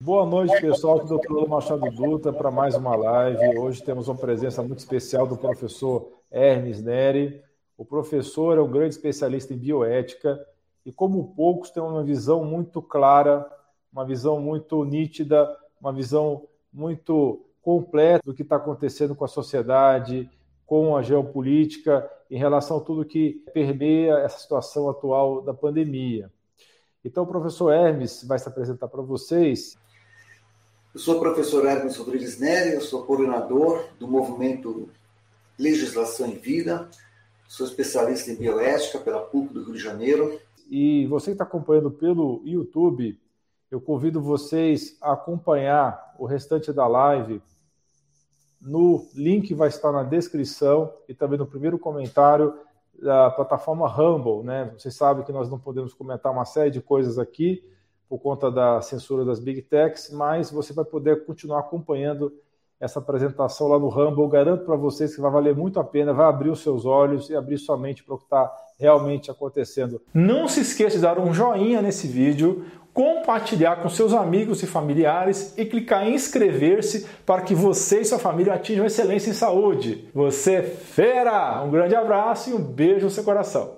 Boa noite, pessoal. Aqui é o Dr. Machado Dutra para mais uma live. Hoje temos uma presença muito especial do professor Hermes Neri. O professor é um grande especialista em bioética e, como poucos, tem uma visão muito clara, uma visão muito nítida, uma visão muito completa do que está acontecendo com a sociedade, com a geopolítica, em relação a tudo que permeia essa situação atual da pandemia. Então, o professor Hermes vai se apresentar para vocês eu sou o professor Hermes Rodrigues Neri, eu sou coordenador do movimento Legislação em Vida, sou especialista em bioética pela PUC do Rio de Janeiro. E você que está acompanhando pelo YouTube, eu convido vocês a acompanhar o restante da live no link vai estar na descrição e também no primeiro comentário da plataforma Rumble, né? Vocês sabem que nós não podemos comentar uma série de coisas aqui, por conta da censura das Big Techs, mas você vai poder continuar acompanhando essa apresentação lá no Rumble. Garanto para vocês que vai valer muito a pena, vai abrir os seus olhos e abrir sua mente para o que está realmente acontecendo. Não se esqueça de dar um joinha nesse vídeo, compartilhar com seus amigos e familiares e clicar em inscrever-se para que você e sua família atinjam excelência em saúde. Você é fera! Um grande abraço e um beijo no seu coração.